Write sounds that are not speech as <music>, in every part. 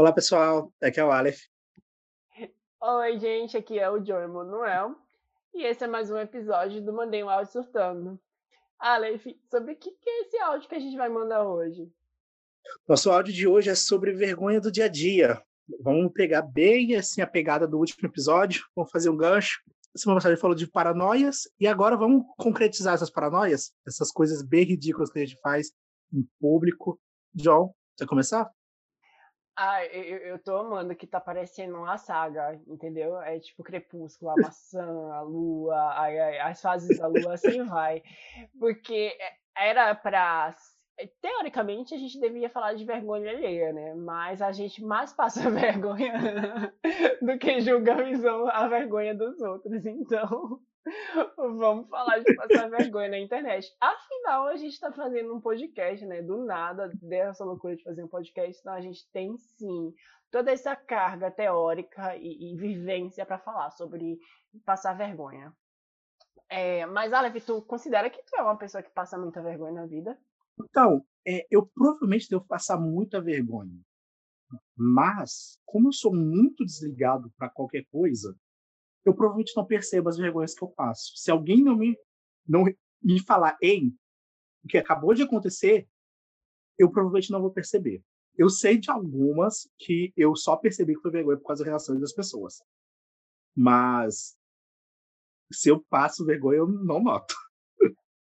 Olá, pessoal. Aqui é o Aleph. Oi, gente. Aqui é o Joe Manuel. E esse é mais um episódio do Mandei um Áudio Surtando. Aleph, sobre o que é esse áudio que a gente vai mandar hoje? Nosso áudio de hoje é sobre vergonha do dia a dia. Vamos pegar bem assim a pegada do último episódio, vamos fazer um gancho. Semana passada falou de paranoias e agora vamos concretizar essas paranoias, essas coisas bem ridículas que a gente faz em público. John, você começar? Ah, eu, eu tô amando que tá parecendo uma saga, entendeu? É tipo Crepúsculo, a maçã, a lua, a, as fases da lua, assim <laughs> vai. Porque era pra. Teoricamente, a gente devia falar de vergonha alheia, né? Mas a gente mais passa <laughs> vergonha do que julga a vergonha dos outros. Então, Vamos falar de passar vergonha na internet. Afinal, a gente está fazendo um podcast, né? Do nada, dessa loucura de fazer um podcast, então a gente tem sim toda essa carga teórica e, e vivência para falar sobre passar vergonha. É, mas, Aleph, tu considera que tu é uma pessoa que passa muita vergonha na vida? Então, é, eu provavelmente devo passar muita vergonha. Mas, como eu sou muito desligado para qualquer coisa, eu provavelmente não percebo as vergonhas que eu passo. Se alguém não me, não me falar, ei, o que acabou de acontecer, eu provavelmente não vou perceber. Eu sei de algumas que eu só percebi que foi vergonha por causa das relações das pessoas. Mas se eu passo vergonha, eu não noto.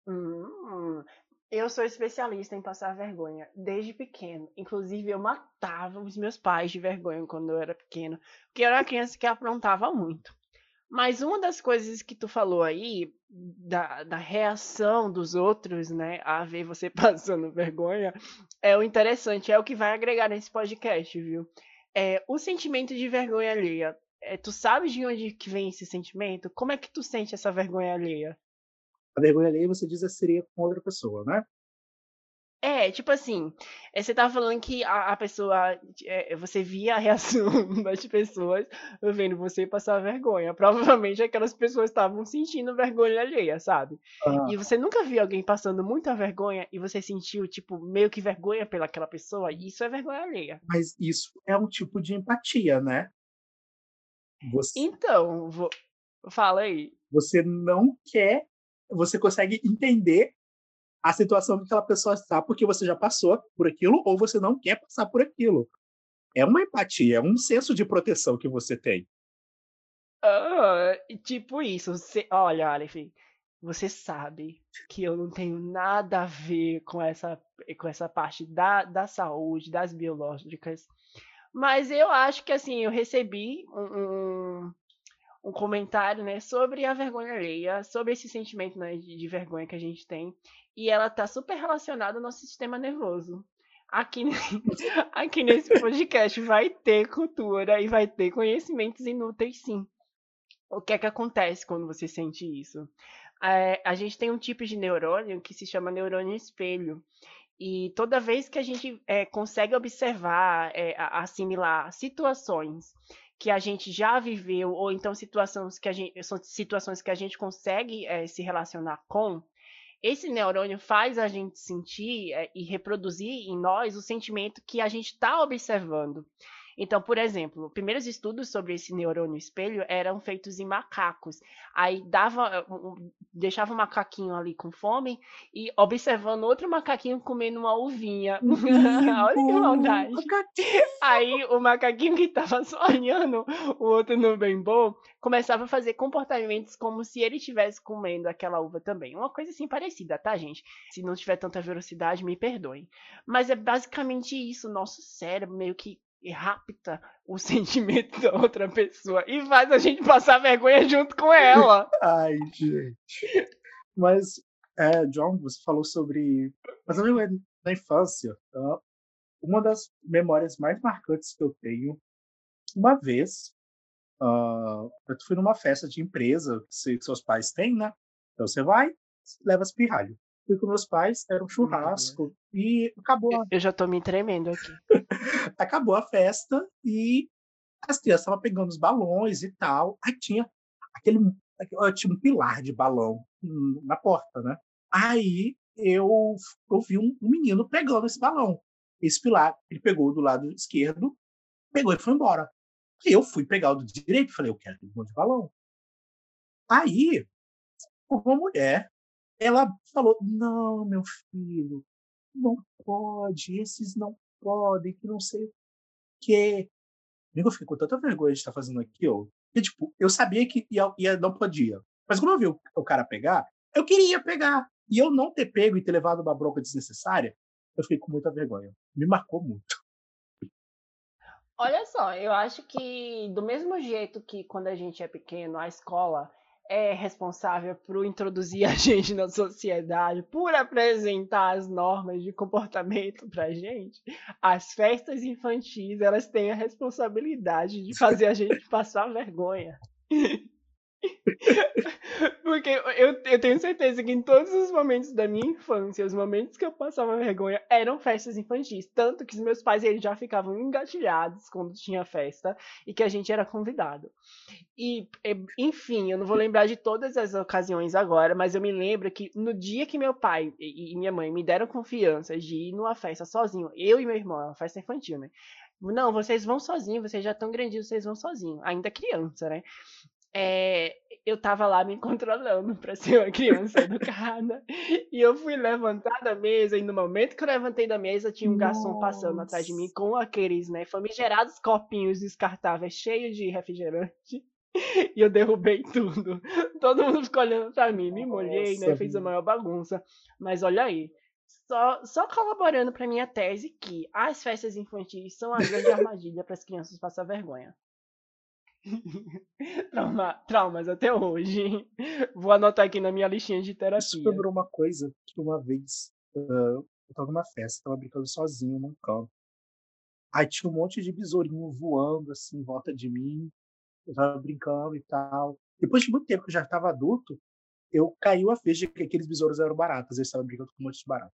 Hum, eu sou especialista em passar vergonha desde pequeno. Inclusive, eu matava os meus pais de vergonha quando eu era pequeno, porque eu era uma criança que aprontava muito. Mas uma das coisas que tu falou aí, da, da reação dos outros, né, a ver você <laughs> passando vergonha, é o interessante, é o que vai agregar nesse podcast, viu? É, o sentimento de vergonha alheia. É, tu sabes de onde que vem esse sentimento? Como é que tu sente essa vergonha alheia? A vergonha alheia, você diz, seria com outra pessoa, né? É, tipo assim, eh, você tava falando que a, a pessoa, é, você via a reação <laughs> das pessoas vendo você passar vergonha. Provavelmente aquelas pessoas estavam sentindo vergonha alheia, sabe? Ah. E você nunca viu alguém passando muita vergonha e você sentiu, tipo, meio que vergonha pelaquela pessoa? Isso é vergonha alheia. Mas isso é um tipo de empatia, né? Você... Então, vou... fala aí. Você não quer, você consegue entender a situação que aquela pessoa está porque você já passou por aquilo ou você não quer passar por aquilo. É uma empatia, é um senso de proteção que você tem. Ah, tipo isso. Você, olha, Aleph, você sabe que eu não tenho nada a ver com essa, com essa parte da, da saúde, das biológicas. Mas eu acho que assim, eu recebi um, um, um comentário né, sobre a vergonha alheia, sobre esse sentimento né, de, de vergonha que a gente tem e ela tá super relacionada ao nosso sistema nervoso. Aqui, <laughs> aqui nesse podcast vai ter cultura e vai ter conhecimentos inúteis, sim. O que é que acontece quando você sente isso? É, a gente tem um tipo de neurônio que se chama neurônio espelho. E toda vez que a gente é, consegue observar, é, assimilar situações que a gente já viveu, ou então situações que a gente, são situações que a gente consegue é, se relacionar com, esse neurônio faz a gente sentir é, e reproduzir em nós o sentimento que a gente está observando. Então, por exemplo, primeiros estudos sobre esse neurônio espelho eram feitos em macacos. Aí dava, deixava o macaquinho ali com fome e observando outro macaquinho comendo uma uvinha. <laughs> <laughs> Olha que maldade. Aí o macaquinho que estava só <laughs> olhando o outro no bem bom começava a fazer comportamentos como se ele estivesse comendo aquela uva também. Uma coisa assim parecida, tá, gente? Se não tiver tanta velocidade, me perdoem. Mas é basicamente isso, nosso cérebro meio que e rapta o <laughs> sentimento da outra pessoa e faz a gente passar vergonha junto com ela. <laughs> Ai, gente. Mas, é, John, você falou sobre. Mas a vergonha da infância. Tá? Uma das memórias mais marcantes que eu tenho, uma vez, uh, eu fui numa festa de empresa que seus pais têm, né? Então você vai, leva as pirralho fui com meus pais, era um churrasco, uhum. e acabou. A... Eu já tô me tremendo aqui. <laughs> acabou a festa e as crianças estavam pegando os balões e tal. Aí tinha aquele tinha um pilar de balão na porta, né? Aí eu, eu vi um, um menino pegando esse balão. Esse pilar, ele pegou do lado esquerdo Pegou e foi embora. E eu fui pegar o do direito, falei, eu quero aquele monte de balão. Aí, uma mulher, ela falou, não, meu filho, não pode, esses não podem, que não sei o quê. Amigo, eu fiquei com tanta vergonha de estar fazendo aquilo. E, tipo, eu sabia que ia, ia, não podia. Mas quando eu vi o, o cara pegar, eu queria pegar. E eu não ter pego e ter levado uma bronca desnecessária, eu fiquei com muita vergonha. Me marcou muito. Olha só, eu acho que do mesmo jeito que quando a gente é pequeno, a escola é responsável por introduzir a <laughs> gente na sociedade, por apresentar as normas de comportamento pra gente, as festas infantis, elas têm a responsabilidade de fazer a gente passar vergonha. <laughs> <laughs> Porque eu, eu tenho certeza que em todos os momentos da minha infância, os momentos que eu passava vergonha eram festas infantis. Tanto que os meus pais eles já ficavam engatilhados quando tinha festa e que a gente era convidado. E, enfim, eu não vou lembrar de todas as ocasiões agora, mas eu me lembro que no dia que meu pai e minha mãe me deram confiança de ir numa festa sozinho, eu e meu irmão, uma festa infantil, né? Não, vocês vão sozinhos, vocês já estão grandinhos, vocês vão sozinhos. Ainda criança, né? É, eu tava lá me controlando para ser uma criança educada. <laughs> E eu fui levantar da mesa, e no momento que eu levantei da mesa, tinha um garçom Nossa. passando atrás de mim com aqueles, né, famigerados copinhos descartáveis cheios de refrigerante. <laughs> E eu derrubei tudo. Todo mundo ficou olhando pra mim, me molhei, né? Fiz a maior bagunça. Mas olha aí, só, só colaborando para minha tese que as festas infantis são a grande armadilha para as crianças passar vergonha. <laughs> Trauma, traumas até hoje. Vou anotar aqui na minha listinha de terapia. Isso lembrou uma coisa que uma vez uh, eu tava numa festa, tava brincando sozinho num campo. Aí tinha um monte de besourinho voando assim em volta de mim. Eu tava brincando e tal. Depois de muito tempo que eu já estava adulto, eu caiu a ficha que aqueles besouros eram baratos. Eu estava brincando com um monte de barato.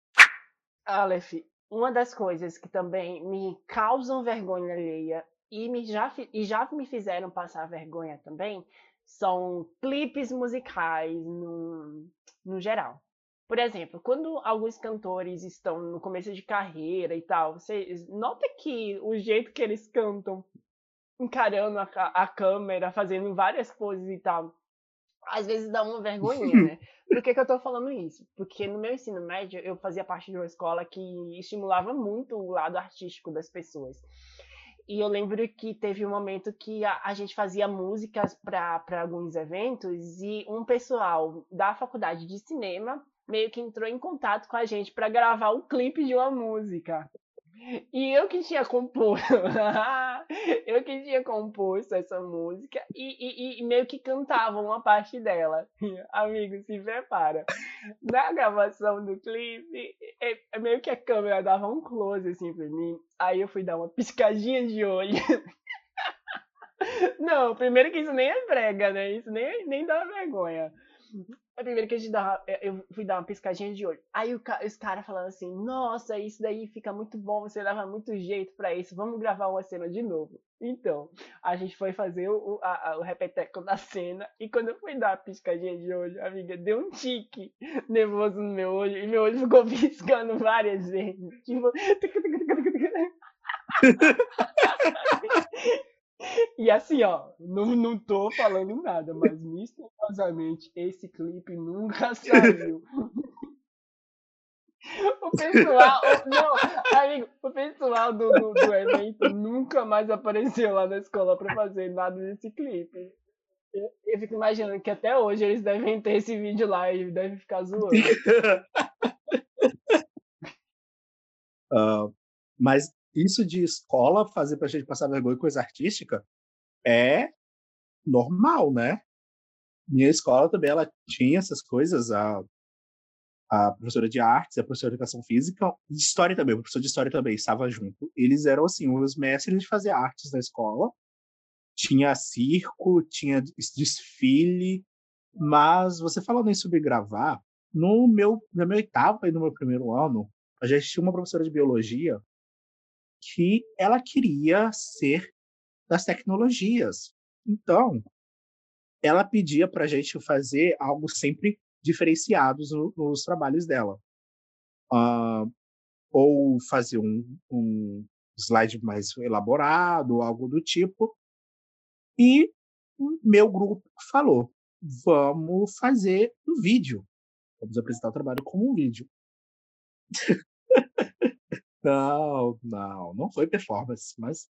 Aleph, uma das coisas que também me causam vergonha alheia e, me já, e já me fizeram passar vergonha também são clipes musicais no, no geral. Por exemplo, quando alguns cantores estão no começo de carreira e tal, você nota que o jeito que eles cantam, encarando a, a câmera, fazendo várias poses e tal, às vezes dá uma vergonhinha, né? <laughs> Por que, que eu tô falando isso? Porque no meu ensino médio eu fazia parte de uma escola que estimulava muito o lado artístico das pessoas. E eu lembro que teve um momento que a, a gente fazia músicas para alguns eventos e um pessoal da faculdade de cinema meio que entrou em contato com a gente para gravar o clipe de uma música. E eu que tinha composto, <laughs> eu que tinha composto essa música e, e, e, meio que cantava uma parte dela. <laughs> Amigo, se prepara. Na gravação do clipe, é, é meio que a câmera dava um close assim pra mim. Aí eu fui dar uma piscadinha de olho. <laughs> Não, primeiro que isso nem é brega, né? Isso nem, nem dá vergonha. É primeiro que a gente dá, é, eu fui dar uma piscadinha de olho. Aí os caras falando assim: Nossa, isso daí fica muito bom, você leva muito jeito para isso, vamos gravar uma cena de novo. Então, a gente foi fazer o, a, a, o repeteco da cena. E quando eu fui dar a piscadinha de olho, amiga, deu um tique nervoso no meu olho. E meu olho ficou <laughs> piscando várias vezes. Tipo. <laughs> <laughs> <laughs> E assim, ó, não, não tô falando nada, mas misteriosamente esse clipe nunca <laughs> saiu. O pessoal, não, amigo, o pessoal do, do, do, evento nunca mais apareceu lá na escola pra fazer nada desse clipe. Eu, eu, fico imaginando que até hoje eles devem ter esse vídeo lá e devem ficar zoando. Uh, <laughs> mas isso de escola fazer pra gente passar vergonha coisa artística é normal, né? Minha escola também ela tinha essas coisas, a, a professora de artes, a professora de educação física, história também, o professor de história também estava junto. Eles eram assim, os mestres de fazer artes na escola. Tinha circo, tinha desfile, mas você falando em sobre gravar, no meu, no meu oitavo e no meu primeiro ano, a gente tinha uma professora de biologia que ela queria ser das tecnologias. Então, ela pedia para a gente fazer algo sempre diferenciados no, nos trabalhos dela. Uh, ou fazer um, um, slide mais elaborado, algo do tipo. E meu grupo falou: vamos fazer um vídeo. Vamos apresentar o trabalho como um vídeo. <laughs> não, não, não foi performance, mas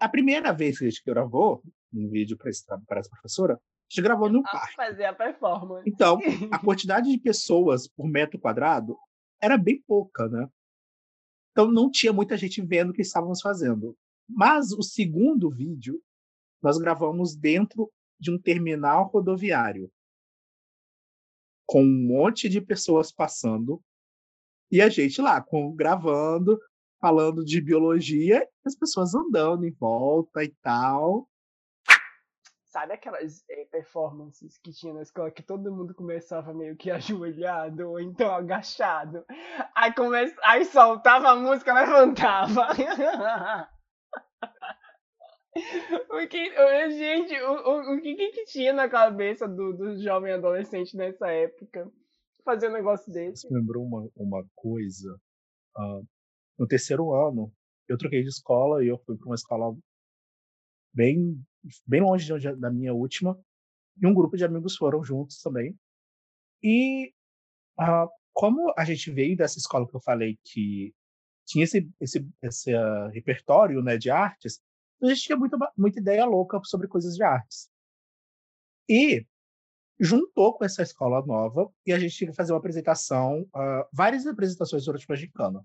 a primeira vez que a gente gravou um vídeo para essa professora, a gente gravou num parque. Fazer a performance. Então, a <laughs> quantidade de pessoas por metro quadrado era bem pouca, né? Então não tinha muita gente vendo o que estávamos fazendo. Mas o segundo vídeo nós gravamos dentro de um terminal rodoviário com um monte de pessoas passando e a gente lá com, gravando, falando de biologia, as pessoas andando em volta e tal. Sabe aquelas é, performances que tinha na escola que todo mundo começava meio que <laughs> ajoelhado ou então agachado? Aí, come... Aí soltava a música, levantava. <laughs> o que, gente, o, o, o que, que tinha na cabeça do, do jovem adolescente nessa época? Fazer um negócio desse. Você lembrou uma, uma coisa? Uh, no terceiro ano, eu troquei de escola e eu fui para uma escola bem, bem longe de, da minha última. E um grupo de amigos foram juntos também. E uh, como a gente veio dessa escola que eu falei que tinha esse, esse, esse uh, repertório né, de artes, a gente tinha muita, muita ideia louca sobre coisas de artes. E juntou com essa escola nova e a gente tinha que fazer uma apresentação, uh, várias apresentações durante o Gicana.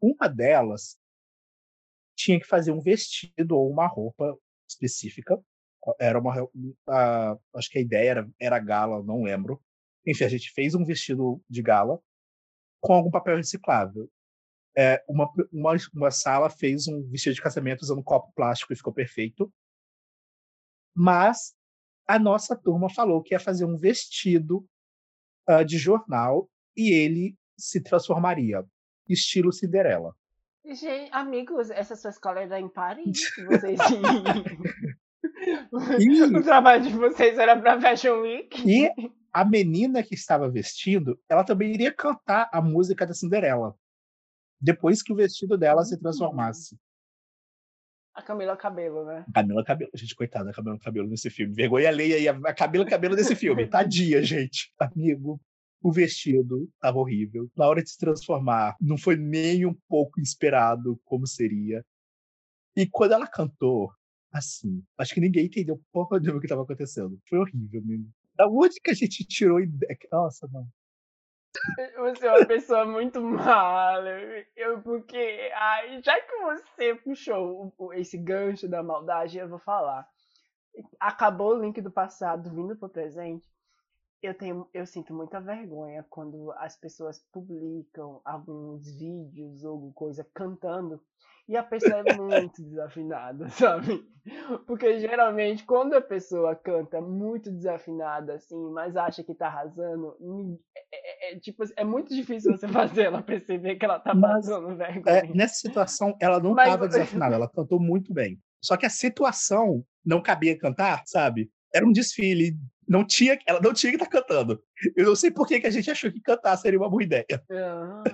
Uma delas tinha que fazer um vestido ou uma roupa específica. Era uma, uh, acho que a ideia era, era gala, não lembro. Enfim, a gente fez um vestido de gala com algum papel reciclável é, uma, uma, uma sala fez um vestido de casamento usando um copo plástico e ficou perfeito. Mas a nossa turma falou que ia fazer um vestido uh, de jornal e ele se transformaria, estilo Cinderela. Gente, amigos, essa sua escola era em Paris? <laughs> Vocês <laughs> e... O trabalho de vocês era para Fashion Week? E a menina que estava vestindo, ela também iria cantar a música da Cinderela depois que o vestido dela se transformasse. A Camila Cabelo, né? Camila Cabelo, gente, coitada da Camila Cabelo nesse filme. Vergonha alheia e a Camila Cabelo nesse filme. <laughs> Tadia, gente. Amigo, o vestido estava horrível. Na hora de se transformar, não foi nem um pouco esperado como seria. E quando ela cantou, assim, acho que ninguém entendeu porra de o que estava acontecendo. Foi horrível mesmo. Da onde que a gente tirou ideia? Nossa, não. Você é uma pessoa muito mala. Eu, porque. Ai, já que você puxou esse gancho da maldade, eu vou falar. Acabou o link do passado vindo pro presente. Eu, tenho, eu sinto muita vergonha quando as pessoas publicam alguns vídeos ou coisa cantando e a pessoa é muito <laughs> desafinada, sabe? Porque geralmente quando a pessoa canta muito desafinada, assim, mas acha que tá arrasando, é, tipo, é muito difícil você <laughs> fazer ela perceber que ela tá passando vergonha. É, nessa situação, ela não mas... tava desafinada, ela cantou muito bem. Só que a situação não cabia cantar, sabe? Era um desfile, não tinha, ela não tinha que estar tá cantando. Eu não sei por que, que a gente achou que cantar seria uma boa ideia. Ah.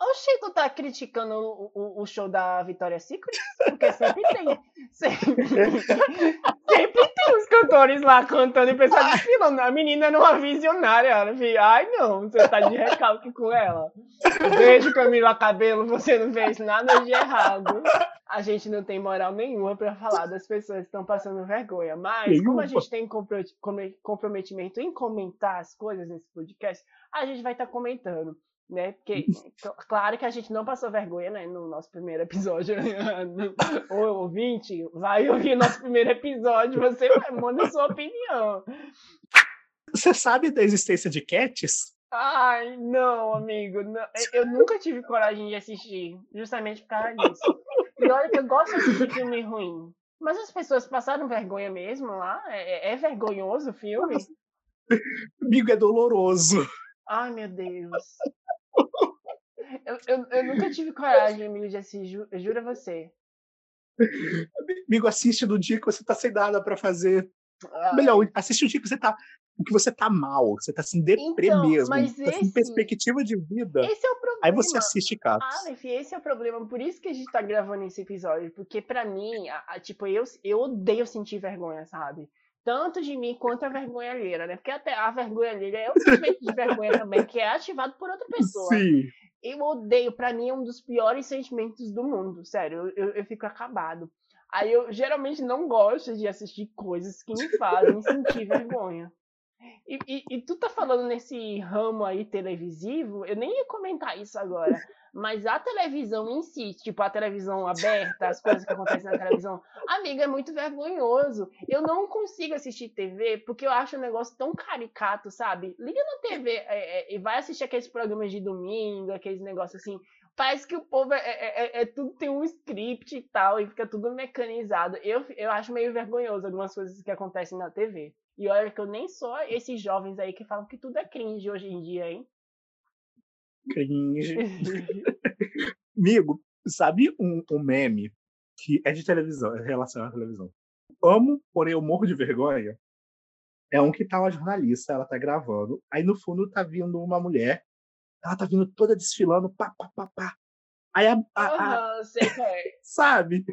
O Chico tá criticando o, o, o, show da Vitória Secret? Porque sempre tem. Sempre, <laughs> sempre tem os cantores lá cantando e pessoal desfilando. A menina não é visionária. Ela fica, ai não, você tá de recalque com ela. Beijo, Camila Cabelo, você não fez nada de errado. A gente não tem moral nenhuma para falar das pessoas que estão passando vergonha. Mas, como a gente tem comprometimento em comentar as coisas nesse podcast, a gente vai estar tá comentando né? Porque, claro que a gente não passou vergonha, né? No nosso primeiro episódio. <laughs> o ouvinte, vai ouvir nosso primeiro episódio, você vai, manda sua opinião. Você sabe da existência de cats? Ai, não, amigo. Não. Eu nunca tive coragem de assistir, justamente por causa disso. E olha que eu gosto de assistir filme ruim. Mas as pessoas passaram vergonha mesmo lá? É, é vergonhoso o filme? Amigo, é doloroso. Ai, meu Deus. Eu, eu, eu, nunca tive coragem, amigo, de assistir, ju, juro a você. Amigo, assiste no dia que você tá sem nada para fazer. Ah. Melhor, assiste no dia que você tá o que você tá mal, você tá assim, deprê Então, mesmo, mas tá sem esse perspectiva de vida. esse é o Aí você problema. assiste Cats. Aleph, esse é o problema, por isso que a gente tá gravando esse episódio, porque pra mim, a- a- tipo, eu, eu odeio sentir vergonha, sabe? Tanto de mim quanto a vergonha alheira, né? Porque até a vergonha alheira é um sentimento de vergonha também, que é ativado por outra pessoa. Sim. Eu odeio, pra mim é um dos piores sentimentos do mundo, sério, eu, eu, eu fico acabado. Aí eu geralmente não gosto de assistir coisas que me fazem sentir vergonha. E, e, e tu tá falando nesse ramo aí televisivo, eu nem ia comentar isso agora, mas a televisão em si, tipo a televisão aberta, as coisas que acontecem na televisão, amiga, é muito vergonhoso. Eu não consigo assistir TV porque eu acho o negócio tão caricato, sabe? Liga na TV é, é, e vai assistir aqueles programas de domingo, aqueles negócios assim. Parece que o povo é, é, é- é tudo tem um script e tal, e fica tudo mecanizado. Eu, eu acho meio vergonhoso algumas coisas que acontecem na TV. E olha que eu nem sou esses jovens aí que falam que tudo é cringe hoje em dia, hein? Cringe. <laughs> Amigo, sabe um, um meme que é de televisão, é relacionado à televisão? Amo, porém eu morro de vergonha. É um que tá uma jornalista, ela tá gravando, aí no fundo tá vindo uma mulher, ela tá vindo toda desfilando, pá, pá, pá, pá. Aí a, a- a- Aham, sei que é. <laughs> sabe?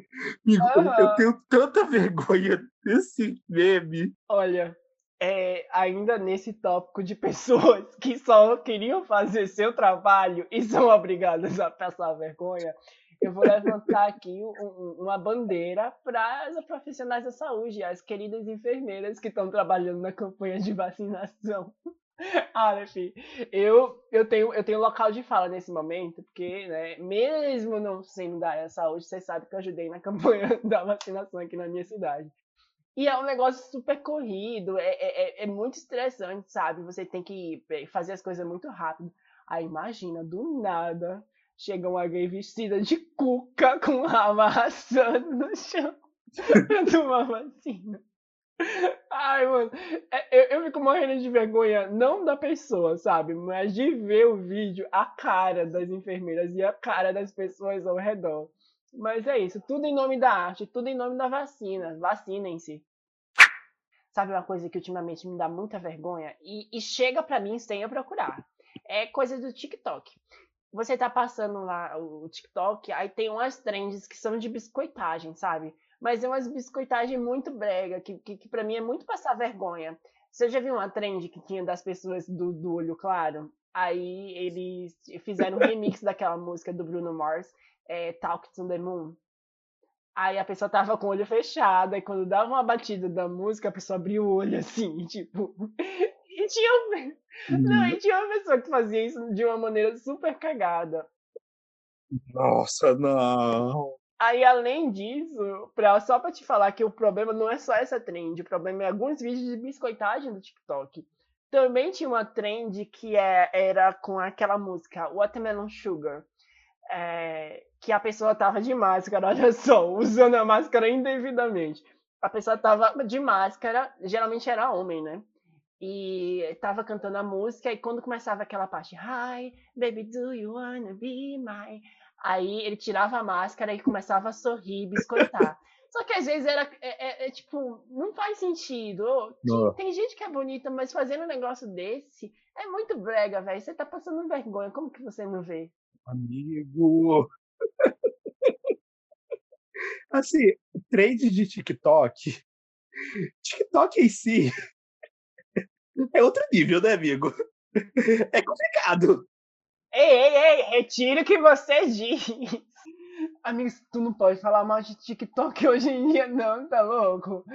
Amigo, eu- tenho tanta vergonha desse meme. Olha, é, ainda nesse tópico de pessoas que só queriam fazer seu trabalho e são obrigadas a passar vergonha, eu vou levantar aqui um- uma bandeira para as profissionais da saúde, as queridas enfermeiras que estão trabalhando na campanha de vacinação. <laughs> Aleph, eu, eu, tenho, eu tenho local de fala nesse momento, porque, né, mesmo não sendo da área saúde, você sabe que eu ajudei na <laughs> campanha da vacinação aqui na minha cidade. E é um negócio super corrido, é, é, é- é muito estressante, sabe? Você tem que eh, fazer as coisas muito rápido. Aí imagina, do nada, chega uma gay vestida de cuca com o rabo arrastando no chão <laughs> pra tomar vacina. Ai, mano, é- eu, eu fico morrendo de vergonha, não da pessoa, sabe? Mas de ver o vídeo, a cara das enfermeiras e a cara das pessoas ao redor. Mas é isso, tudo em nome da arte, tudo em nome da vacina. Vacinem-se. Sabe uma coisa que ultimamente me dá muita vergonha? E, e chega pra mim sem eu procurar. É coisa do TikTok. Você tá passando lá o TikTok, aí tem umas trends que são de biscoitagem, sabe? Mas é umas biscoitagem muito brega, que, que, que pra mim é muito passar vergonha. Você já viu uma trend que tinha das pessoas do, do olho claro? Aí eles fizeram um remix daquela música do Bruno Mars, é, Talk to the Moon. Aí a pessoa tava com o olho fechado, e quando dava uma batida da música, a pessoa abria o olho <laughs> assim, tipo. E tinha, um- não, e tinha uma pessoa que fazia isso de uma maneira super cagada. Nossa, não. Aí, além disso, pra, só pra te falar que o problema não é só essa trend, o problema é alguns vídeos de biscoitagem do TikTok. Também tinha uma trend que é, era com aquela música Watermelon Sugar. é, que a pessoa tava de máscara, <laughs> olha só, usando a máscara indevidamente. A pessoa tava de máscara, geralmente era homem, né? E tava cantando a música, e quando começava aquela parte, Hi, baby, do you wanna be my Aí ele tirava a máscara e começava a sorrir, biscoitar. <laughs> Só que às vezes era é, é- é, tipo, não faz sentido. Não. Tem gente que é bonita, mas fazendo um negócio desse é muito brega, velho. Você tá passando vergonha. Como que você não vê? Amigo. <laughs> Assim, trend de TikTok. TikTok em si <laughs> é outro nível, né, amigo? É complicado. Ei, ei, ei, retira o que você diz. Amigos, tu não pode falar mal de TikTok hoje em dia, não, tá louco?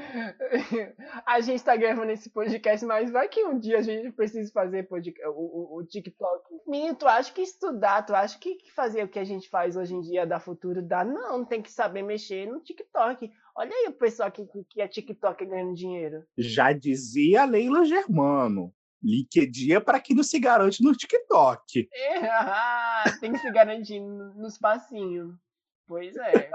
A gente tá gravando esse podcast, mas vai que um dia a gente precisa fazer o, o, o TikTok. Menino, tu acha que estudar, tu acha que fazer o que a gente faz hoje em dia dá futuro? Dá, não, tem que saber mexer no TikTok. Olha aí o pessoal que, que- que é TikTok ganhando dinheiro. Já dizia a Leila Germano. LinkedIn é para quem não se garante no TikTok. Ah, <laughs> tem que se garantir no- nos passinhos. Pois é.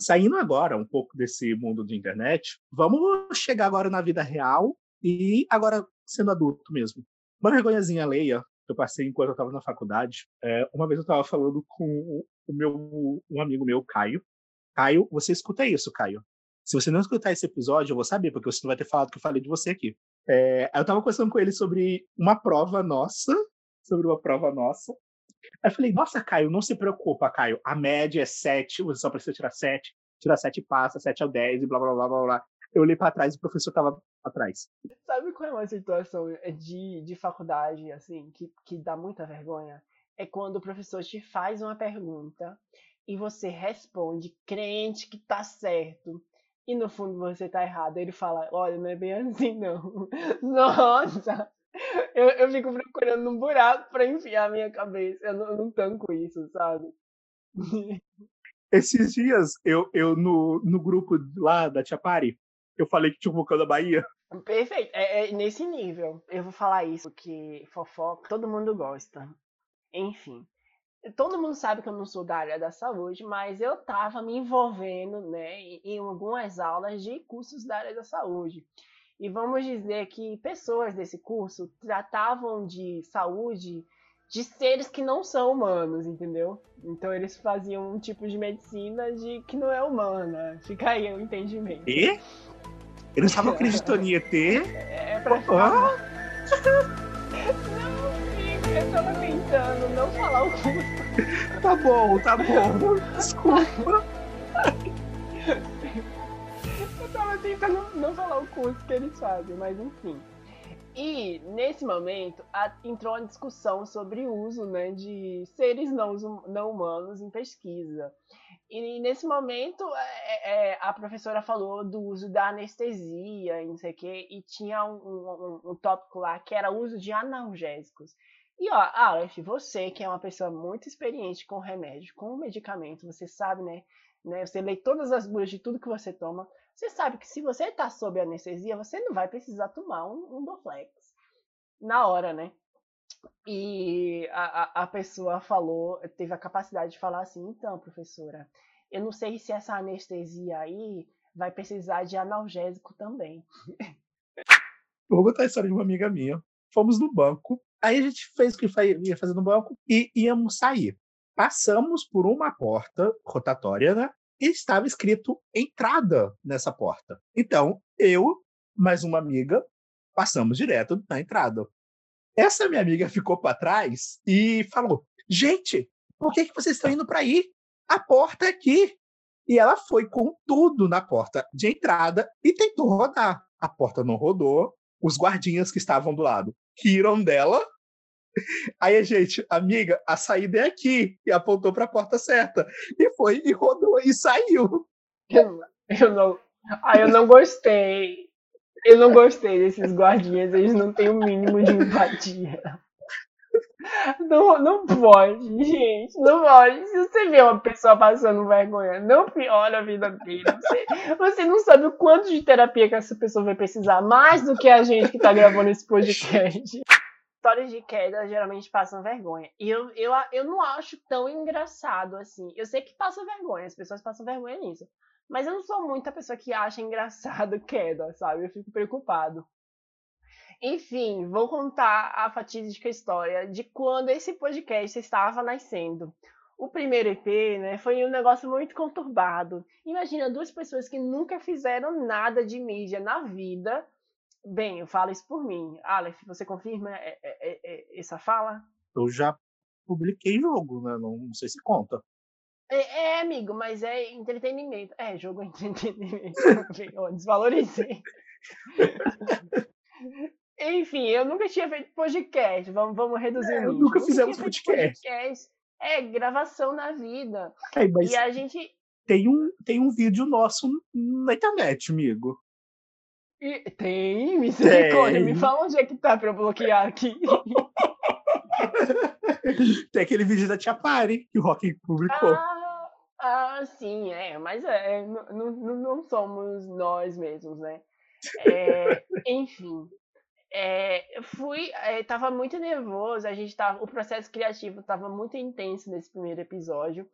Saindo agora um pouco desse mundo de internet, vamos chegar agora na vida real e agora sendo adulto mesmo. Uma vergonhazinha alheia que eu passei enquanto eu estava na faculdade. é, uma vez eu estava falando com o meu um amigo meu, Caio. Caio, você escuta isso, Caio? Se você não escutar esse episódio, eu vou saber, porque você não vai ter falado que eu falei de você aqui. É, eu tava conversando com ele sobre uma prova nossa, sobre uma prova nossa. Aí eu falei, nossa, Caio, não se preocupa, Caio. A média é 7, você só precisa tirar 7. Tira 7 e passa, 7 é o 10 e blá, blá, blá, blá, blá. Eu olhei para trás e o professor tava atrás. Sabe qual é uma situação de, de faculdade, assim, que, que dá muita vergonha? É quando o professor te faz uma pergunta e você responde crente que tá certo e no fundo você tá errado. Ele fala, olha, não é bem assim não. <laughs> Nossa! Eu, eu fico procurando um buraco pra enfiar a minha cabeça. Eu não, eu não tanco isso, sabe? <laughs> Esses dias, eu, eu no, no grupo lá da Tia Pari, eu falei que tinha um vulcão da Bahia. Perfeito, é, é, nesse nível. Eu vou falar isso, porque fofoca todo mundo gosta. Enfim todo mundo sabe que eu não sou da área da saúde, mas eu estava me envolvendo né, em algumas aulas de cursos da área da saúde. E vamos dizer que pessoas desse curso tratavam de saúde de seres que não são humanos, entendeu? Então eles faziam um tipo de medicina de que não é humana. Fica aí o entendimento. E? Eles estavam acreditando em ET? <laughs> É, pra ficar... <laughs> Tentando não falar o curso. <laughs> Tá bom, tá bom. Desculpa. Eu tava tentando não falar o curso que eles fazem, mas enfim. E nesse momento a, entrou a discussão sobre o uso né, de seres não, não humanos em pesquisa. E nesse momento é, é, a professora falou do uso da anestesia e não sei o quê, e tinha um, um, um tópico lá que era o uso de analgésicos. E ó, Aleph, você que é uma pessoa muito experiente com remédio, com medicamento, você sabe, né? né você lê todas as bulas de tudo que você toma. Você sabe que se você está sob anestesia, você não vai precisar tomar um, um Doflex na hora, né? E a, a, a pessoa falou, teve a capacidade de falar assim: então, professora, eu não sei se essa anestesia aí vai precisar de analgésico também. <laughs> Vou contar a história de uma amiga minha. Fomos no banco Aí a gente fez o que ia fazer no banco e íamos sair. Passamos por uma porta rotatória, né? E estava escrito entrada nessa porta. Então, eu, mais uma amiga, passamos direto na entrada. Essa minha amiga ficou para trás e falou: Gente, por que, que vocês estão indo para aí? A porta é aqui. E ela foi com tudo na porta de entrada e tentou rodar. A porta não rodou. Os guardinhas que estavam do lado riram dela Aí a gente, amiga, a saída é aqui. E apontou para a porta certa. E foi, e rodou e saiu. Eu, não. Ah, eu não gostei. Eu não gostei desses guardinhas, eles não têm o mínimo de empatia. Não, não pode, gente, não pode. Se você vê uma pessoa passando vergonha, não piora a vida dele. Você, você não sabe o quanto de terapia que essa pessoa vai precisar, mais do que a gente que tá gravando esse podcast histórias de queda geralmente passam vergonha. E eu, eu, eu não acho tão engraçado assim. Eu sei que passa vergonha, as pessoas passam vergonha nisso. Mas eu não sou muita pessoa que acha engraçado queda, sabe? Eu fico preocupado. Enfim, vou contar a fatídica história de quando esse podcast estava nascendo. O primeiro EP, né, foi um negócio muito conturbado. Imagina duas pessoas que nunca fizeram nada de mídia na vida Bem, eu falo isso por mim. Aleph, você confirma é, é, é, essa fala? Eu já publiquei jogo, né? Não, sei se conta. É, é, amigo, mas é entretenimento. É, jogo é <laughs> entretenimento. desvalorizei. <laughs> Enfim, eu nunca tinha feito podcast. Vamos, vamos reduzir é, o Nunca fizemos podcast. podcast. É, gravação na vida. É, e a gente. Tem um, tem um vídeo nosso na internet, amigo. E tem misericórdia, me fala onde é que tá pra eu bloquear aqui. <laughs> tem aquele vídeo da Tia Pari que o Rock publicou. Ah, ah, sim, é, mas é, não, não, não somos nós mesmos, né? É, <laughs> enfim, é, fui, é, tava muito nervoso, a gente tava, o processo criativo tava muito intenso nesse primeiro episódio.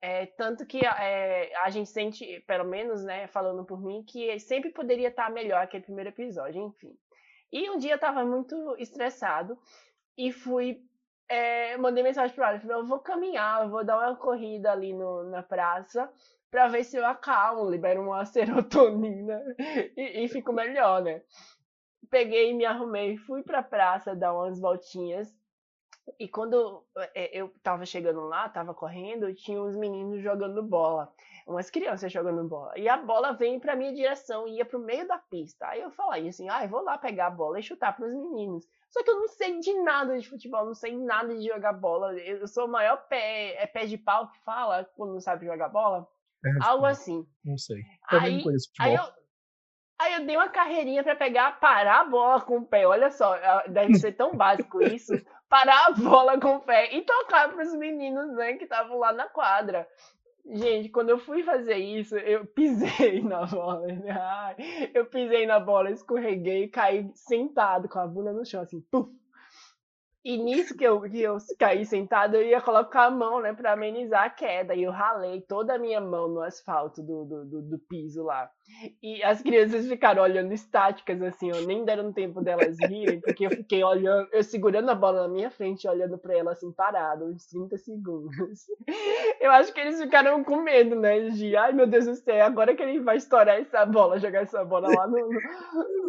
É, tanto que é, a gente sente, pelo menos, né, falando por mim, que sempre poderia estar melhor aquele primeiro episódio, enfim. E um dia eu estava muito estressado e fui é, mandei mensagem pro Aleph, eu vou caminhar, eu vou dar uma corrida ali no, na praça para ver se eu acalmo, libero uma <laughs> serotonina e, e fico melhor, né? Peguei, me arrumei, fui pra praça dar umas voltinhas. E quando é, eu tava chegando lá, tava correndo, tinha uns meninos jogando bola umas crianças jogando bola. E a bola vem pra minha direção e ia pro meio da pista. Aí eu falei assim, ah, eu vou lá pegar a bola e chutar pros meninos. Só que eu não sei de nada de futebol, não sei nada de jogar bola. Eu sou o maior pé, é pé de pau que fala quando não sabe jogar bola. É, Algo assim. Não sei. Também aí, conheço futebol. Aí eu, aí eu dei uma carreirinha para pegar, parar a bola com o pé. Olha só, deve ser tão básico isso. <laughs> Parar a bola com o pé e tocar pros meninos, né, que estavam lá na quadra. Gente, quando eu fui fazer isso, eu pisei <laughs> na bola. Né? eu pisei na bola, escorreguei e caí sentado com a bunda no chão, assim, puf. E nisso que eu, que eu caí sentado, eu ia colocar a mão, né, pra amenizar a queda. E eu ralei toda a minha mão no asfalto do, do, do, do piso lá. E as crianças ficaram olhando estáticas, assim, ó, nem deram tempo delas <laughs> rirem, porque eu fiquei olhando, eu segurando a bola na minha frente, olhando pra ela assim, parado, uns 30 segundos. <laughs> Eu acho que eles ficaram com medo, né, de, ai meu Deus do céu, agora que ele vai estourar essa bola, jogar essa bola lá no,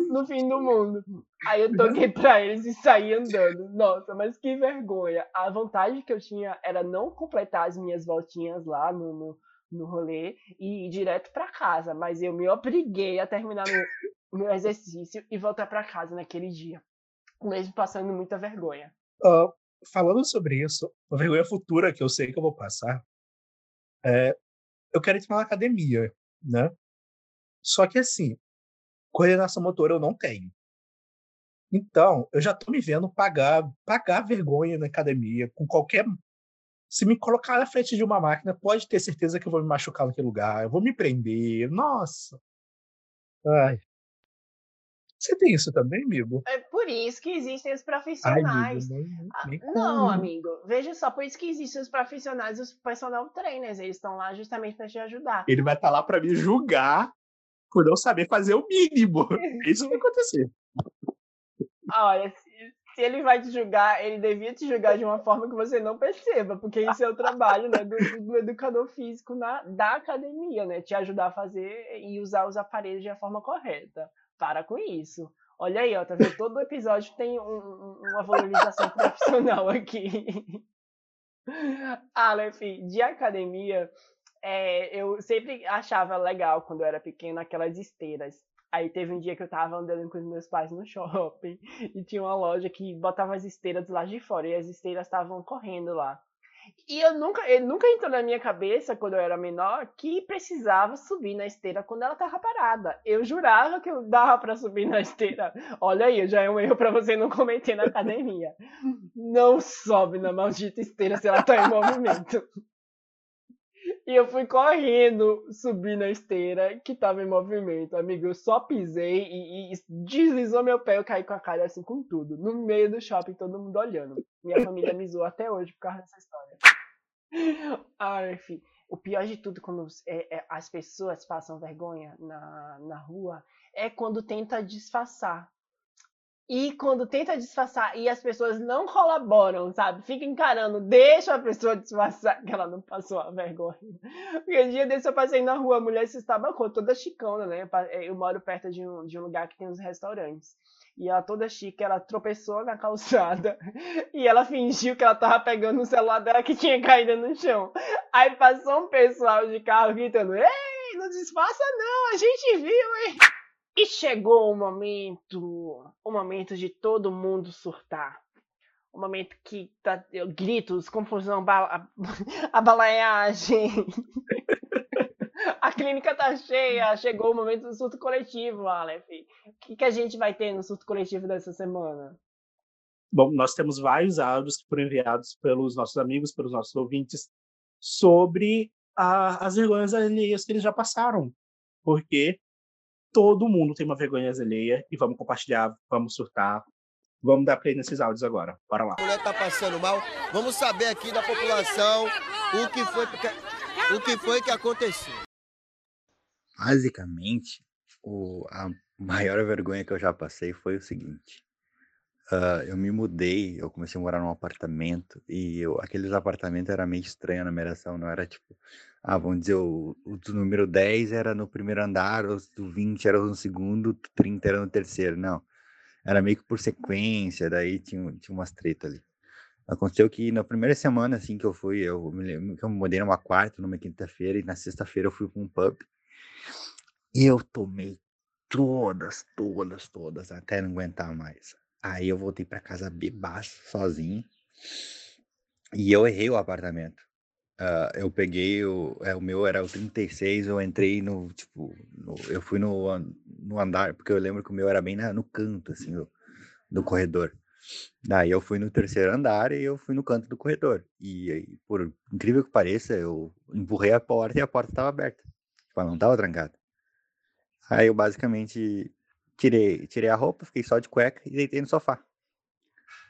no fim do mundo. Aí eu toquei <laughs> pra eles e saí andando. Nossa, mas que vergonha. A vontade que eu tinha era não completar as minhas voltinhas lá no, no no rolê e ir direto para casa, mas eu me obriguei a terminar o <laughs> meu exercício e voltar para casa naquele dia, mesmo passando muita vergonha. Uh, falando sobre isso, a vergonha futura que eu sei que eu vou passar, é, eu quero entrar na academia, né? Só que assim, coordenação motora eu não tenho. Então, eu já tô me vendo pagar, pagar vergonha na academia com qualquer se me colocar na frente de uma máquina, pode ter certeza que eu vou me machucar naquele lugar, eu vou me prender. Nossa. Ai. Você tem isso também, amigo? É por isso que existem os profissionais. Ai, amigo, ah, não, não, amigo. Veja só, por isso que existem os profissionais, os personal trainers. Eles estão lá justamente para te ajudar. Ele vai estar tá lá para me julgar por não saber fazer o mínimo. <laughs> Isso vai acontecer. Olha, se ele vai te julgar, ele devia te julgar de uma forma que você não perceba, porque isso é o trabalho né, do, do, educador físico na, da academia, né? Te ajudar a fazer e usar os aparelhos de forma correta. Para com isso. Olha aí, ó, tá vendo? Todo episódio tem um, uma valorização <laughs> profissional aqui. <laughs> Aleph, de academia, é, eu sempre achava legal quando eu era pequena aquelas esteiras Aí teve um dia que eu tava andando com os meus pais no <laughs> shopping e tinha uma loja que botava as esteiras do lado de fora e as esteiras estavam correndo lá. E eu nunca, eu nunca entrou na minha cabeça, quando eu era menor, que precisava subir na esteira quando ela tava parada. Eu jurava que eu dava para subir na esteira. Olha aí, já é um erro para você não cometer na academia. <laughs> Não sobe na maldita esteira se ela tá em movimento. E eu fui correndo subir na esteira que tava em movimento, amigo. Eu só pisei e, e deslizou meu pé. Eu caí com a cara assim com tudo. No meio do shopping, todo mundo olhando. Minha família me zoou até hoje por causa dessa história. <laughs> Ah, enfim. O pior de tudo, quando é, é, as pessoas passam vergonha na, na rua, é quando tenta disfarçar. E quando tenta disfarçar e as pessoas não colaboram, sabe? Fica encarando, deixa a pessoa disfarçar que ela não passou a vergonha. Porque um dia desse eu passei na rua, a mulher se estabacou, toda chicona, né? Eu moro perto de um, de um lugar que tem uns restaurantes. E ela toda chique, ela tropeçou na calçada <laughs> e ela fingiu que ela tava pegando o celular dela que tinha caído no chão. Aí passou um pessoal de carro gritando: Ei, não disfarça não, a gente viu, hein? E chegou o momento, o momento de todo mundo surtar. O momento que tá gritos, confusão, a, <laughs> a balaiagem. <laughs> a clínica tá cheia, chegou o momento do surto coletivo, Aleph. O que, que a gente vai ter no surto coletivo dessa semana? Bom, nós temos vários áudios que foram enviados pelos nossos amigos, pelos nossos ouvintes, sobre a, as vergonhas alheias que eles já passaram. Porque todo mundo tem uma vergonha alheia e vamos compartilhar, vamos surtar. Vamos dar play nesses áudios agora. Bora lá. A mulher tá passando mal. Vamos saber aqui da população o que foi que, o que, foi que aconteceu. Basicamente, o, a maior vergonha que eu já passei foi o seguinte. Uh, eu me mudei, eu comecei a morar num apartamento e eu, aqueles apartamentos era meio estranho na numeração, não era tipo, ah, vamos dizer, o, o do número 10 era no primeiro andar, o do 20 era no segundo, o 30 era no terceiro, não. Era meio que por sequência, daí tinha, tinha umas tretas ali. Aconteceu que na primeira semana, assim, que eu fui, eu me lembro que eu me mudei numa quarta, numa quinta-feira, e na sexta-feira eu fui para um pub. E eu tomei todas, todas, todas, até não aguentar mais. Aí eu voltei para casa bebaço, sozinho. E eu errei o apartamento. Uh, eu peguei o, é, o meu era o 36, eu entrei no, tipo, no, eu fui no, no andar, porque eu lembro que o meu era bem na, no canto, assim, do, do corredor. Daí eu fui no terceiro andar e eu fui no canto do corredor. E aí, por incrível que pareça, eu empurrei a porta e a porta estava aberta. Tipo, ela não estava trancada. Aí eu basicamente tirei, tirei a roupa, fiquei só de cueca e deitei no sofá.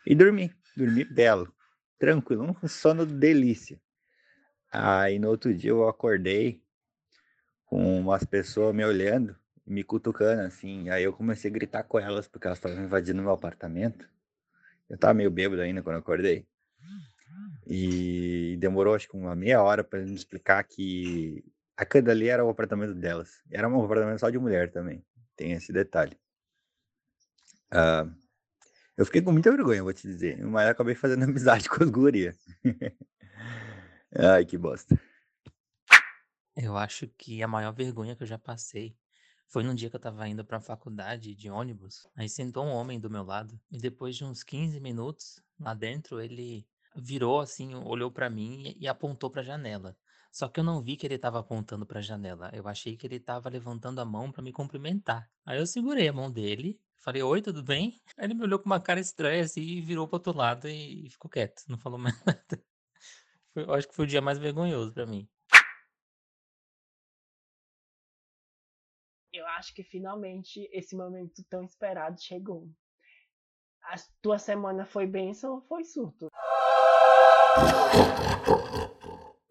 E dormi. Dormi belo. Tranquilo, um sono delícia. Aí no outro dia eu acordei com umas pessoas me olhando, me cutucando assim. Aí eu comecei a gritar com elas porque elas estavam invadindo meu apartamento. Eu tava meio bêbado ainda quando eu acordei. E demorou acho que uma meia hora para me explicar que aquele ali era o apartamento delas. Era um apartamento só de mulher também. Tem esse detalhe. Uh, eu fiquei com muita vergonha, vou te dizer. Mas acabei fazendo <laughs> amizade com as gurias. Ai, que bosta. Eu acho que a maior vergonha que eu já passei foi num dia que eu tava indo pra faculdade de ônibus, aí sentou um homem do meu lado, e depois de uns 15 minutos lá dentro, ele virou assim, olhou para mim e, apontou pra janela. Só que eu não vi que ele estava apontando para a janela. Eu achei que ele estava levantando a mão para me cumprimentar. Aí eu segurei a mão dele, falei: "Oi, tudo bem?". Aí ele me olhou com uma cara estranha assim e virou pro outro lado e ficou quieto, não falou <laughs> mais nada. Foi, eu acho que foi o dia mais vergonhoso para mim. Eu acho que finalmente esse momento tão esperado chegou. A tua semana foi bênção ou foi surto?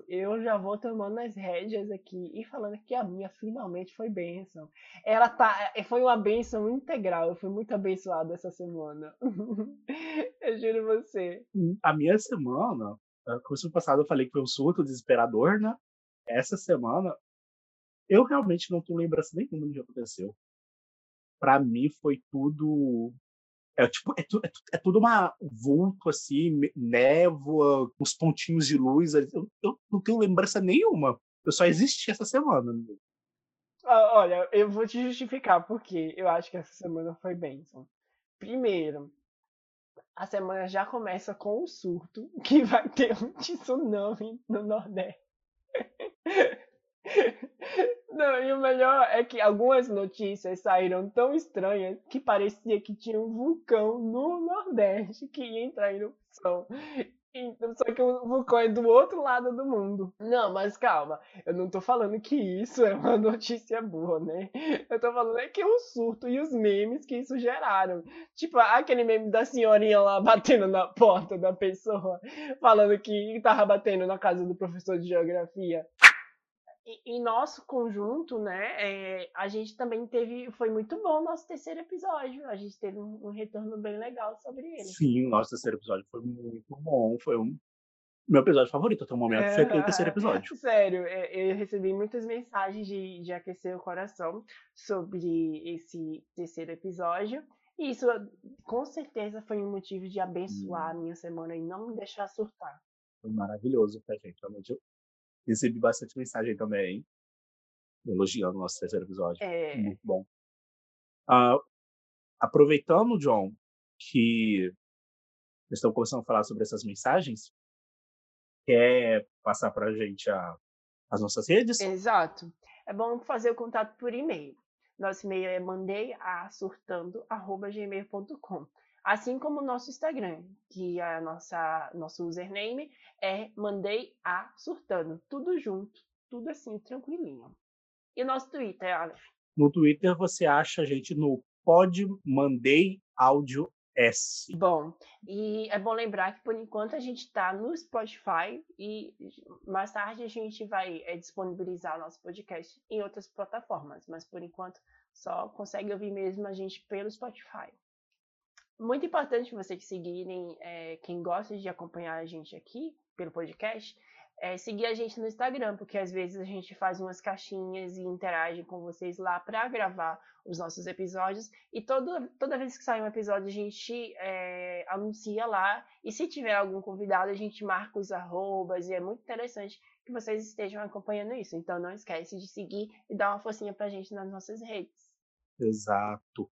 Eu já vou tomando as rédeas aqui e falando que a minha finalmente foi bênção. Ela tá, eh, foi uma bênção integral. Eu fui muito abençoado essa semana. <laughs> eu juro você. A minha semana, eh, como semana passada eu falei que foi um surto desesperador, né? Essa semana eu realmente não tenho lembrança nenhuma do que aconteceu. Para mim foi tudo é tipo é, tu, é, é, tudo uma vulto assim, névoa, uns pontinhos de luz. Eu, eu, não tenho lembrança nenhuma. Eu só existi essa semana. Ah, olha, eu vou te justificar porque eu acho que essa semana foi bênção. Primeiro, a semana já começa com o surto <laughs> que vai ter um tsunami no Nordeste. <laughs> Não, e o melhor é que algumas notícias saíram tão estranhas que parecia que tinha um vulcão no Nordeste que ia entrar em erupção. Então, só que o vulcão é do outro lado do mundo. Não, mas calma. Eu não tô falando que isso é uma <laughs> notícia boa, né? Eu tô falando é que o surto e os memes que isso geraram. Tipo, aquele meme da senhorinha lá batendo na porta da pessoa, falando que tava batendo na casa do professor de geografia em nosso conjunto, né, é, a gente também teve, foi muito bom o nosso terceiro episódio, a gente teve um, um, retorno bem legal sobre ele. Sim, o nosso terceiro episódio foi muito bom, foi um meu episódio favorito até o momento, é, foi aquele terceiro episódio. <laughs> Sério, é, eu recebi muitas mensagens de, de aquecer o coração sobre esse terceiro episódio, e isso com certeza foi um motivo de abençoar hum. a minha semana e não me deixar surtar. Foi maravilhoso pra gente, realmente. Recebi bastante mensagem também, elogiando o nosso terceiro episódio. É. Muito bom. Uh, aproveitando, John, que estão começando a falar sobre essas mensagens, quer passar para a gente as nossas redes? Exato. É bom fazer o contato por e-mail. Nosso e-mail é mandei a surtando@gmail.com. Assim como o nosso Instagram, que a nossa nosso username é mandei a surtando, tudo junto, tudo assim tranquilinho. E o nosso Twitter, Aleph? No Twitter você acha a gente no Pod Mandei Áudio S. Bom, e é bom lembrar que por enquanto a gente está no Spotify e mais tarde a gente vai é, disponibilizar nosso podcast em outras plataformas, mas por enquanto só consegue ouvir mesmo a gente pelo Spotify. Muito importante vocês seguirem, é, quem gosta de acompanhar a gente aqui pelo podcast, é, seguir a gente no Instagram, porque às vezes a gente faz umas caixinhas e interage com vocês lá para gravar os nossos episódios. E todo, toda vez que sai um episódio, a gente é, anuncia lá. E se tiver algum convidado, a gente marca os arrobas. E é muito interessante que vocês estejam acompanhando isso. Então não esquece de seguir e dar uma forcinha pra gente nas nossas redes. Exato.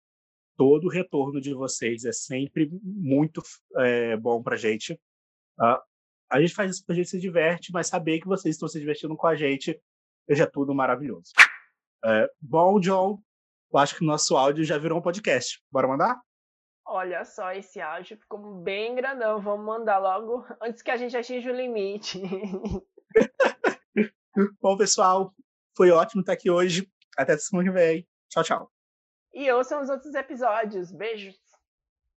Todo o retorno de vocês é sempre muito é, bom pra gente. Uh, a gente faz isso porque a gente se diverte, mas saber que vocês estão se divertindo com a gente é tudo maravilhoso. É, bom, John, eu acho que o nosso áudio já virou um podcast. Bora mandar? Olha só, esse áudio ficou bem grandão. Vamos mandar logo antes que a gente atinja o limite. <laughs> bom, pessoal, foi ótimo estar aqui hoje. Até semana que vem. Tchau, tchau. E ouçam os outros episódios. Beijos.